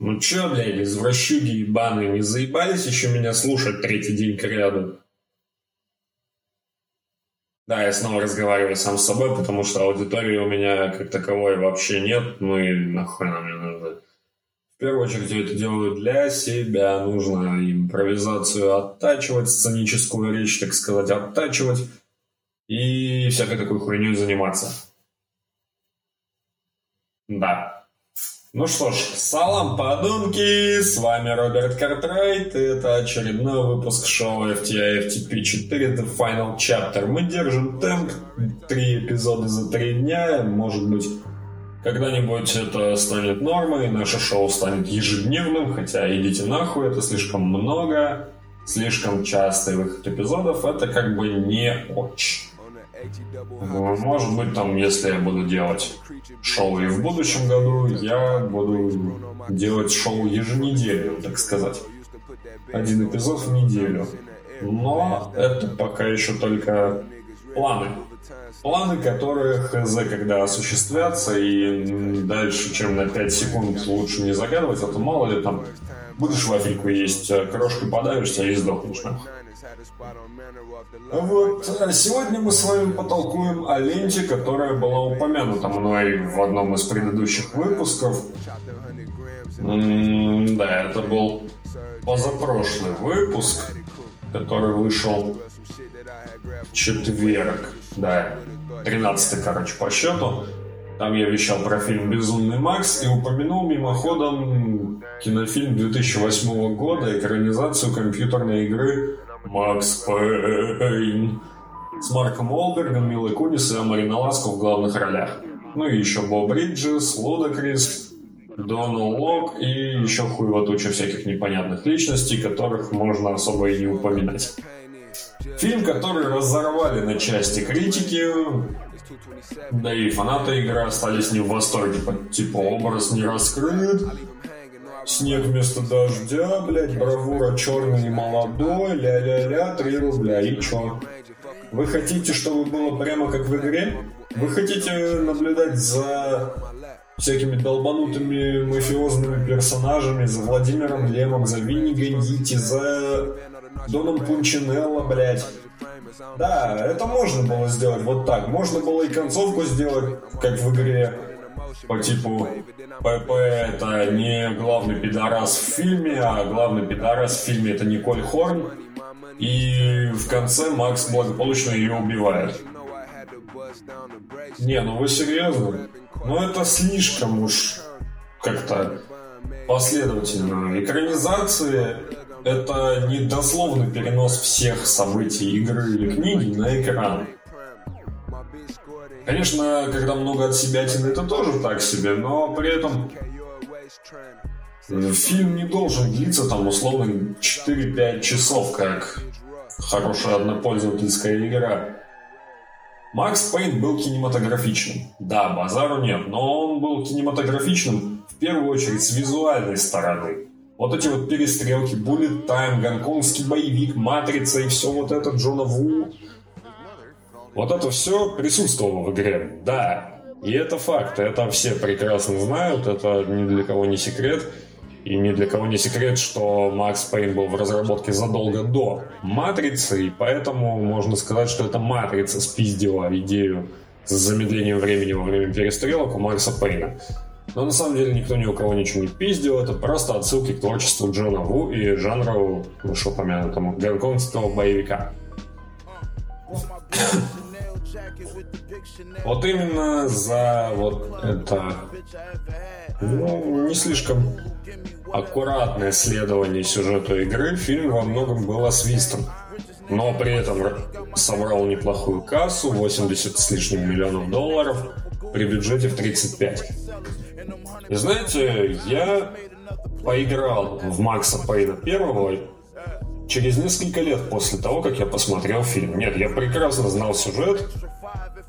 Ну чё, блядь, извращуги ебаные, не заебались еще меня слушать третий день кряду? Да, я снова разговариваю сам с собой, потому что аудитории у меня как таковой вообще нет, ну и нахуй нам не нужно. В первую очередь я это делаю для себя, нужно импровизацию оттачивать, сценическую речь, так сказать, оттачивать и всякой такой хуйней заниматься. Да. Ну что ж, салам, подумки, с вами Роберт Картрайт, и это очередной выпуск шоу FTI FTP 4 The Final Chapter. Мы держим темп, три эпизода за три дня, может быть, когда-нибудь это станет нормой, наше шоу станет ежедневным, хотя идите нахуй, это слишком много, слишком частый выход эпизодов, это как бы не очень. Может быть, там, если я буду делать шоу и в будущем году, я буду делать шоу еженедельно, так сказать. Один эпизод в неделю. Но это пока еще только планы. Планы, которые хз когда осуществятся, и дальше, чем на 5 секунд лучше не загадывать, а то мало ли там будешь вафельку есть, а крошкой подавишься и сдохнешь. Вот, а сегодня мы с вами потолкуем о ленте, которая была упомянута мной в одном из предыдущих выпусков. М да, это был позапрошлый выпуск, который вышел в четверг, да, 13 короче, по счету. Там я вещал про фильм «Безумный Макс» и упомянул мимоходом кинофильм 2008 года, экранизацию компьютерной игры Макс Пейн с Марком Уолбергом, Милой Кунис и Амарина Ласко в главных ролях. Ну и еще Боб Риджес, Лудакрис, Донал Лок и еще хуево туча всяких непонятных личностей, которых можно особо и не упоминать. Фильм, который разорвали на части критики, да и фанаты игры остались не в восторге, типа образ не раскрыт, Снег вместо дождя, блядь, бравура черный и молодой, ля-ля-ля, 3 рубля. И чё? Вы хотите, чтобы было прямо как в игре? Вы хотите наблюдать за всякими долбанутыми мафиозными персонажами, за Владимиром Лемом, за Винни Гандити, за Доном Пунчинелло, блядь. Да, это можно было сделать вот так. Можно было и концовку сделать, как в игре, по типу ПП это не главный пидорас в фильме, а главный пидорас в фильме это Николь Хорн. И в конце Макс благополучно ее убивает. Не, ну вы серьезно? Ну это слишком уж как-то последовательно. Экранизации это не дословный перенос всех событий игры или книги на экран. Конечно, когда много от себя тяны, это тоже так себе, но при этом фильм не должен длиться там условно 4-5 часов, как хорошая однопользовательская игра. Макс Пейн был кинематографичным. Да, базару нет, но он был кинематографичным в первую очередь с визуальной стороны. Вот эти вот перестрелки, Bullet Time, гонконгский боевик, Матрица и все вот это, Джона Ву, вот это все присутствовало в игре, да. И это факт, это все прекрасно знают, это ни для кого не секрет. И ни для кого не секрет, что Макс Пейн был в разработке задолго до Матрицы, и поэтому можно сказать, что это Матрица спиздила идею с замедлением времени во время перестрелок у Макса Пейна. Но на самом деле никто ни у кого ничего не пиздил, это просто отсылки к творчеству Джона Ву и жанру вышеупомянутому гонконгского боевика. Вот именно за вот это ну, не слишком аккуратное следование сюжету игры фильм во многом был освистан. Но при этом собрал неплохую кассу, 80 с лишним миллионов долларов, при бюджете в 35. И знаете, я поиграл в Макса Пейна первого через несколько лет после того, как я посмотрел фильм. Нет, я прекрасно знал сюжет,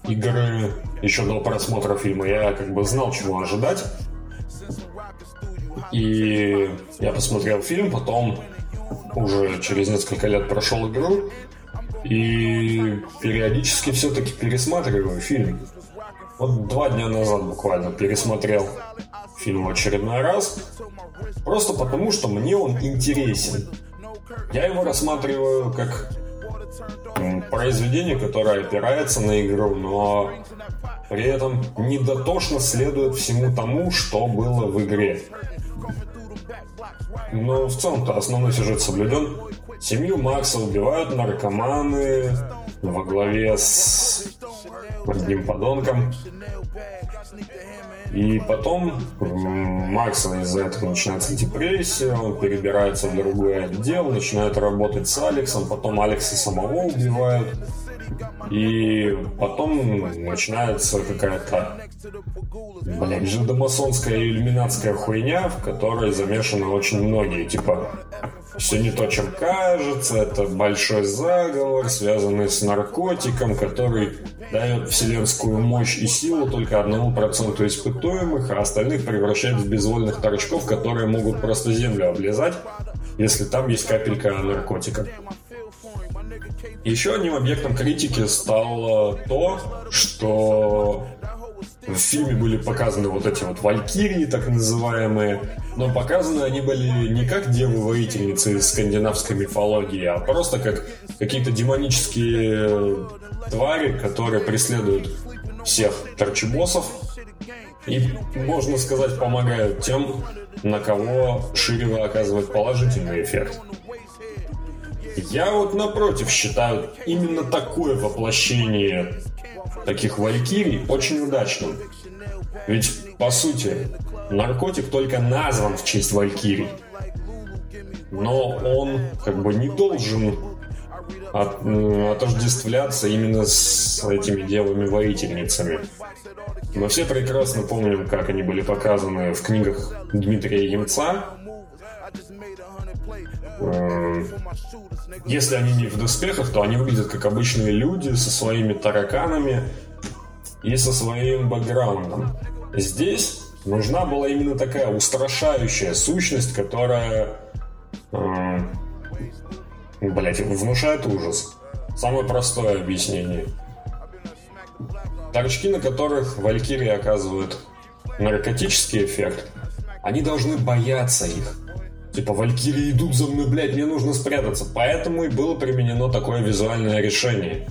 игры еще до просмотра фильма. Я как бы знал, чего ожидать. И я посмотрел фильм, потом уже через несколько лет прошел игру и периодически все-таки пересматриваю фильм. Вот два дня назад буквально пересмотрел фильм очередной раз, просто потому, что мне он интересен. Я его рассматриваю как произведение, которое опирается на игру, но при этом недотошно следует всему тому, что было в игре. Но в целом-то основной сюжет соблюден. Семью Макса убивают наркоманы во главе с одним подонком. И потом Макса из-за этого начинается депрессия, он перебирается в другой отдел, начинает работать с Алексом, потом Алекса самого убивают. И потом начинается какая-то, блядь, жидомасонская и иллюминатская хуйня, в которой замешаны очень многие. Типа, все не то, чем кажется, это большой заговор, связанный с наркотиком, который дает вселенскую мощь и силу только одному проценту испытуемых, а остальных превращает в безвольных торчков, которые могут просто землю облизать, если там есть капелька наркотика. Еще одним объектом критики стало то, что в фильме были показаны вот эти вот валькирии, так называемые, но показаны они были не как девы-воительницы из скандинавской мифологии, а просто как какие-то демонические твари, которые преследуют всех торчебоссов и, можно сказать, помогают тем, на кого Ширева оказывает положительный эффект. Я вот напротив считаю именно такое воплощение таких валькирий очень удачным. Ведь, по сути, наркотик только назван в честь валькирий. Но он как бы не должен от, отождествляться именно с этими девами-воительницами. Мы все прекрасно помним, как они были показаны в книгах Дмитрия Емца. Если они не в доспехах, то они выглядят как обычные люди со своими тараканами и со своим бэкграундом. Здесь нужна была именно такая устрашающая сущность, которая, э, блять, внушает ужас. Самое простое объяснение. Торчки, на которых Валькирии оказывают наркотический эффект, они должны бояться их. Типа, Валькирии идут за мной, блядь, мне нужно спрятаться. Поэтому и было применено такое визуальное решение.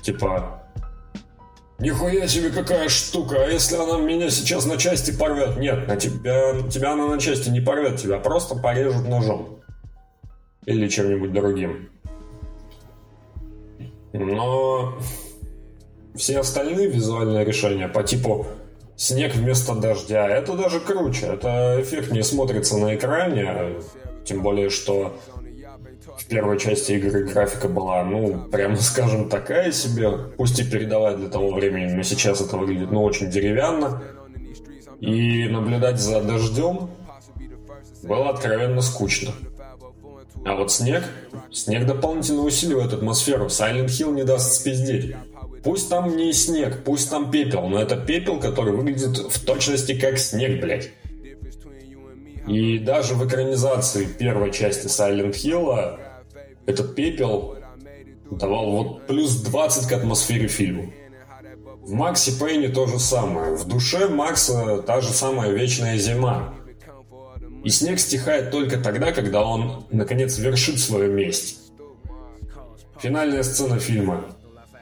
Типа, Нихуя себе какая штука, а если она меня сейчас на части порвет? Нет, на тебя, тебя она на части не порвет, тебя просто порежут ножом. Или чем-нибудь другим. Но все остальные визуальные решения по типу снег вместо дождя. Это даже круче. Это эффект не смотрится на экране. Тем более, что в первой части игры графика была, ну, прямо скажем, такая себе. Пусть и передавая для того времени, но сейчас это выглядит, ну, очень деревянно. И наблюдать за дождем было откровенно скучно. А вот снег, снег дополнительно усиливает атмосферу. Silent Hill не даст спиздеть. Пусть там не снег, пусть там пепел, но это пепел, который выглядит в точности как снег, блядь. И даже в экранизации первой части Silent Hill этот пепел давал вот плюс 20 к атмосфере фильма. В Максе Пейне то же самое. В душе Макса та же самая вечная зима. И снег стихает только тогда, когда он, наконец, вершит свою месть. Финальная сцена фильма.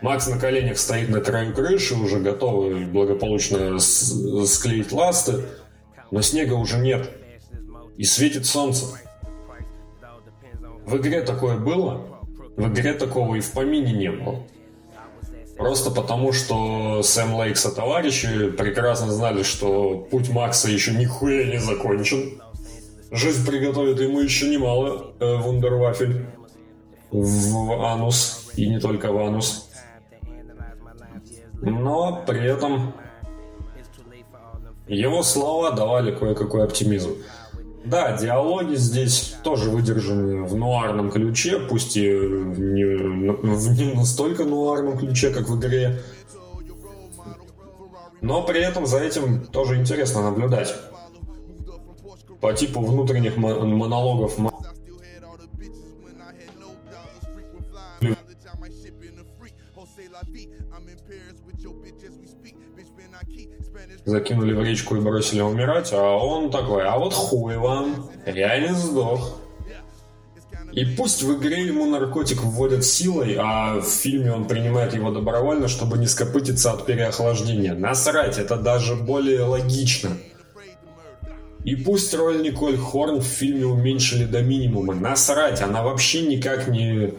Макс на коленях стоит на краю крыши, уже готовый благополучно склеить ласты, но снега уже нет. И светит солнце. В игре такое было? В игре такого и в помине не было. Просто потому, что Сэм Лейкс и товарищи прекрасно знали, что путь Макса еще нихуя не закончен. Жизнь приготовит ему еще немало э, вундервафель в анус, и не только в анус но при этом его слова давали кое-какой оптимизм. Да, диалоги здесь тоже выдержаны в нуарном ключе, пусть и не, в не настолько нуарном ключе, как в игре. Но при этом за этим тоже интересно наблюдать. По типу внутренних монологов Закинули в речку и бросили умирать, а он такой, а вот хуй вам, я не сдох. И пусть в игре ему наркотик вводят силой, а в фильме он принимает его добровольно, чтобы не скопытиться от переохлаждения. Насрать, это даже более логично. И пусть роль Николь Хорн в фильме уменьшили до минимума. Насрать, она вообще никак не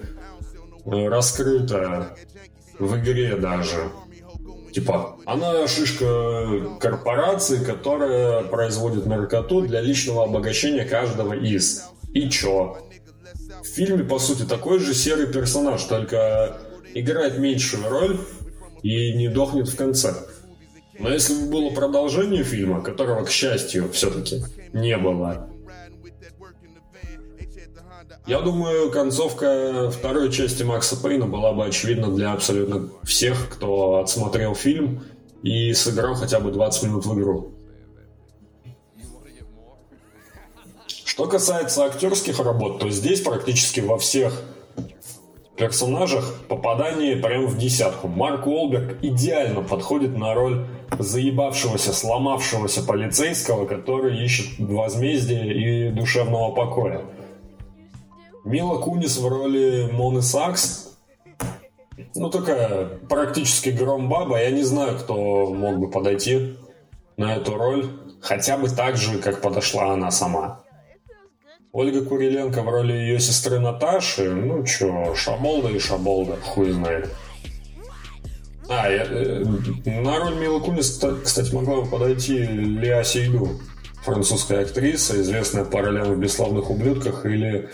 э, раскрыта в игре даже. Типа, она шишка корпорации, которая производит наркоту для личного обогащения каждого из. И чё? В фильме, по сути, такой же серый персонаж, только играет меньшую роль и не дохнет в конце. Но если бы было продолжение фильма, которого, к счастью, все-таки не было, я думаю, концовка второй части Макса Пейна была бы очевидна для абсолютно всех, кто отсмотрел фильм и сыграл хотя бы 20 минут в игру. Что касается актерских работ, то здесь практически во всех персонажах попадание прям в десятку. Марк Уолберг идеально подходит на роль заебавшегося, сломавшегося полицейского, который ищет возмездия и душевного покоя. Мила Кунис в роли Моны Сакс. Ну, такая практически гром баба. Я не знаю, кто мог бы подойти на эту роль. Хотя бы так же, как подошла она сама. Ольга Куриленко в роли ее сестры Наташи, ну чё, шаболда и шаболда, хуй знает. А, я, э, на роль Милы Кунис, кстати, могла бы подойти Леа Сейду, французская актриса, известная по ролям в «Бесславных ублюдках» или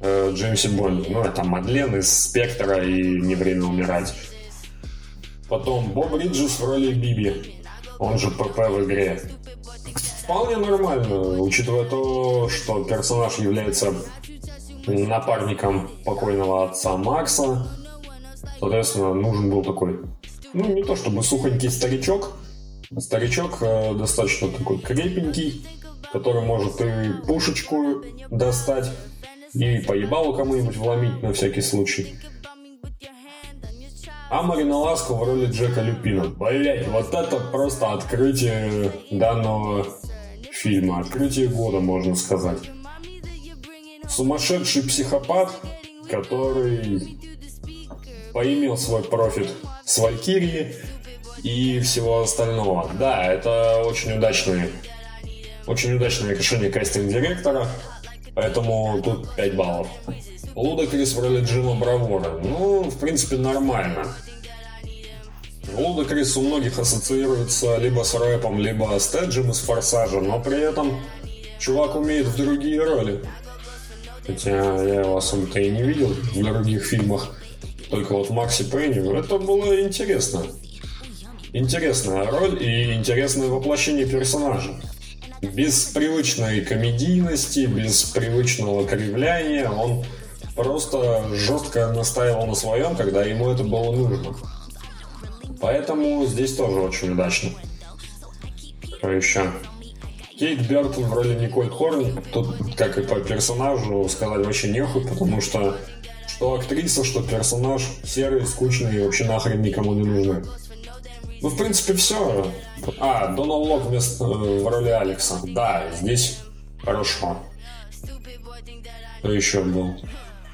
э, Джеймсе Бонде. Ну, это Мадлен из «Спектра» и «Не время умирать». Потом Боб Риджес в роли Биби, он же ПП в игре. Вполне нормально, учитывая то, что персонаж является напарником покойного отца Макса. Соответственно, нужен был такой, ну, не то чтобы сухонький старичок, старичок э, достаточно такой крепенький, который может и пушечку достать, и поебалу кому-нибудь вломить на всякий случай. А Марина Ласко в роли Джека Люпина. Блять, вот это просто открытие данного фильма. Открытие года, можно сказать. Сумасшедший психопат, который поимел свой профит с Валькирии и всего остального. Да, это очень удачное, очень удачное решение кастинг-директора, поэтому тут 5 баллов. Луда Крис в роли Джима Бравора. Ну, в принципе, нормально. Лудакрис у многих ассоциируется либо с рэпом, либо с Теджем из Форсажа, но при этом чувак умеет в другие роли. Хотя я его особо-то и не видел в других фильмах. Только вот Макси Пейни. Это было интересно. Интересная роль и интересное воплощение персонажа. Без привычной комедийности, без привычного кривляния он просто жестко настаивал на своем, когда ему это было нужно. Поэтому здесь тоже очень удачно. Что еще? Кейт Бертон в роли Николь Хорн, тут, как и по персонажу, сказать вообще нехуй, потому что что актриса, что персонаж серые, скучные и вообще нахрен никому не нужны. Ну, в принципе, все. А, Донал Лок вместо, э, в роли Алекса. Да, здесь хорошо. Кто еще был?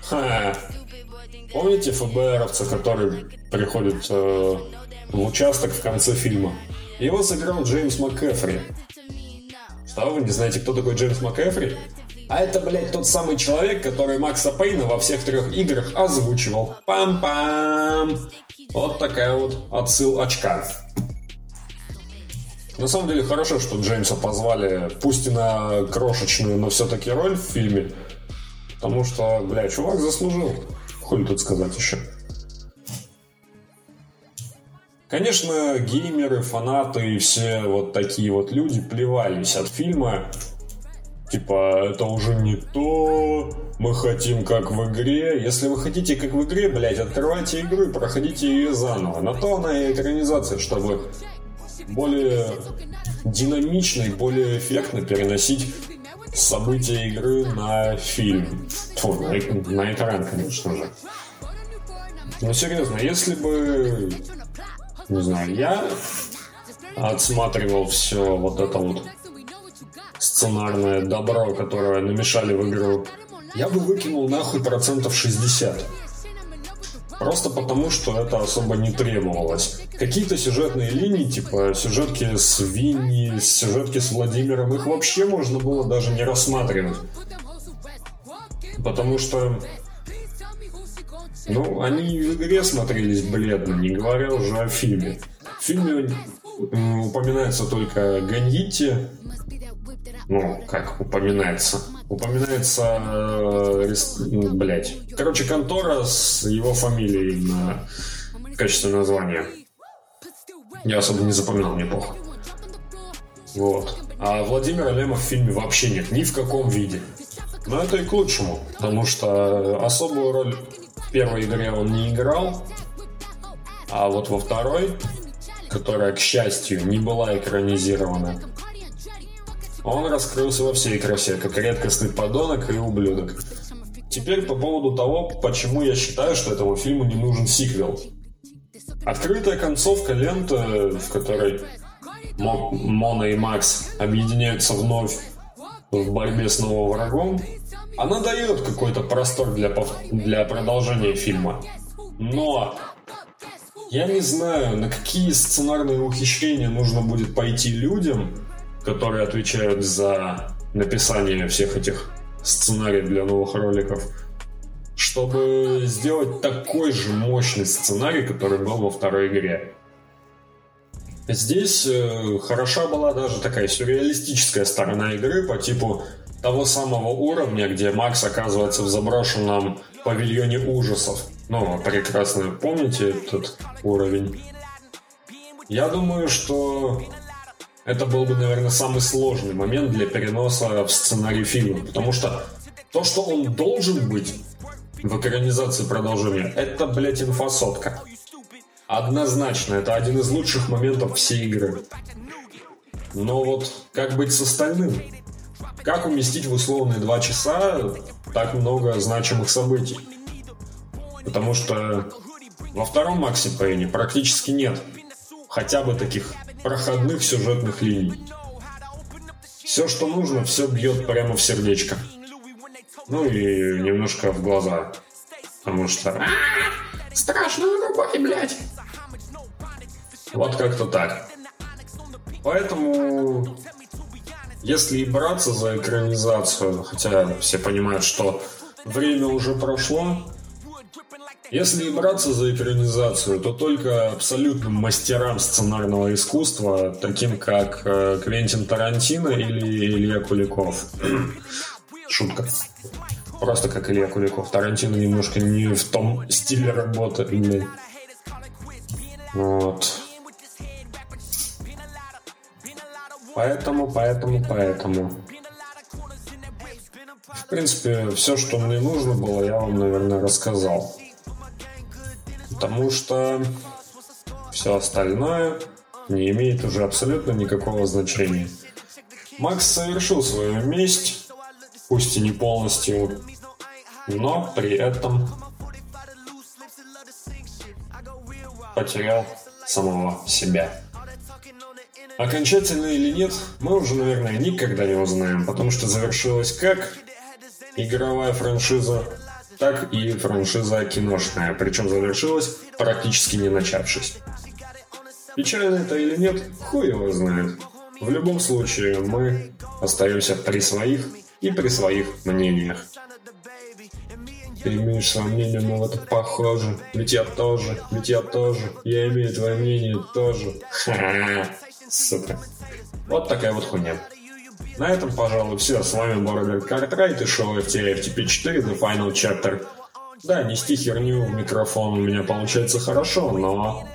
Ха. Помните ФБРовца, который приходит э, в участок в конце фильма. Его сыграл Джеймс МакЭфри. Что, вы не знаете, кто такой Джеймс МакЭфри? А это, блядь, тот самый человек, который Макса Пейна во всех трех играх озвучивал. Пам-пам! Вот такая вот отсыл очка. На самом деле хорошо, что Джеймса позвали, пусть и на крошечную, но все-таки роль в фильме. Потому что, бля, чувак заслужил. Хули тут сказать еще. Конечно, геймеры, фанаты и все вот такие вот люди плевались от фильма. Типа, это уже не то, мы хотим как в игре. Если вы хотите как в игре, блядь, открывайте игру и проходите ее заново. На то она и экранизация, чтобы более динамично и более эффектно переносить события игры на фильм. Фу, на, на экран, конечно же. Ну, серьезно, если бы, не знаю, я отсматривал все вот это вот сценарное добро, которое намешали в игру, я бы выкинул нахуй процентов 60. Просто потому, что это особо не требовалось. Какие-то сюжетные линии, типа сюжетки с Винни, сюжетки с Владимиром, их вообще можно было даже не рассматривать. Потому что ну, они в игре смотрелись бледно, не говоря уже о фильме. В фильме упоминается только Ганьити, ну, как упоминается. Упоминается, э, блять, короче, контора с его фамилией на в качестве названия. Я особо не запоминал, мне плохо. Вот. А Владимира Лема в фильме вообще нет, ни в каком виде. Но это и к лучшему, потому что особую роль в первой игре он не играл, а вот во второй, которая, к счастью, не была экранизирована, он раскрылся во всей красе, как редкостный подонок и ублюдок. Теперь по поводу того, почему я считаю, что этому фильму не нужен сиквел. Открытая концовка ленты, в которой Мона и Макс объединяются вновь в борьбе с новым врагом, она дает какой-то простор для, для продолжения фильма. Но я не знаю, на какие сценарные ухищрения нужно будет пойти людям, которые отвечают за написание всех этих сценариев для новых роликов, чтобы сделать такой же мощный сценарий, который был во второй игре. Здесь э, хороша была даже такая сюрреалистическая сторона игры по типу того самого уровня, где Макс оказывается в заброшенном павильоне ужасов. Ну, прекрасно помните этот уровень. Я думаю, что это был бы, наверное, самый сложный момент для переноса в сценарий фильма, потому что то, что он должен быть в экранизации продолжения, это, блядь, инфосотка. Однозначно, это один из лучших моментов всей игры. Но вот как быть с остальным? Как уместить в условные два часа так много значимых событий? Потому что во втором Макси Пейне практически нет хотя бы таких проходных сюжетных линий. Все, что нужно, все бьет прямо в сердечко. Ну и немножко в глаза. Потому что... Страшную любовь, блядь! Вот как-то так. Поэтому, если и браться за экранизацию, хотя все понимают, что время уже прошло, если браться за экранизацию, то только абсолютным мастерам сценарного искусства, таким как э, Квентин Тарантино или Илья Куликов. Шутка. Просто как Илья Куликов. Тарантино немножко не в том стиле работы. Вот. Поэтому, поэтому, поэтому. В принципе, все, что мне нужно было, я вам, наверное, рассказал. Потому что все остальное не имеет уже абсолютно никакого значения. Макс совершил свою месть, пусть и не полностью, но при этом потерял самого себя. Окончательно или нет, мы уже, наверное, никогда не узнаем, потому что завершилась как игровая франшиза, так и франшиза киношная, причем завершилась практически не начавшись. Печально это или нет, хуй его знает. В любом случае, мы остаемся при своих и при своих мнениях. Ты имеешь свое мнение, но это похоже. Ведь я тоже, ведь я тоже. Я имею твое мнение тоже. Ха-ха, сука. Вот такая вот хуйня. На этом, пожалуй, все. С вами был Роберт Картрайт и шоу FTA FTP4 The Final Chapter. Да, нести херню в микрофон у меня получается хорошо, но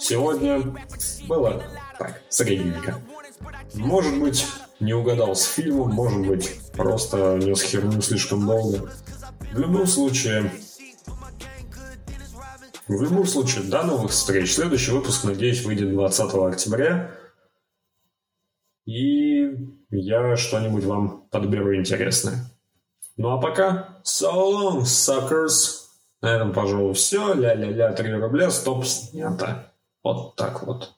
сегодня было так, средненько. Может быть, не угадал с фильмом, может быть, просто нес херню слишком долго. В любом случае, в любом случае, до новых встреч. Следующий выпуск, надеюсь, выйдет 20 октября. И я что-нибудь вам подберу интересное. Ну а пока, so long, suckers! На этом, пожалуй, все. Ля-ля-ля, 3 рубля, стоп, снято. Вот так вот.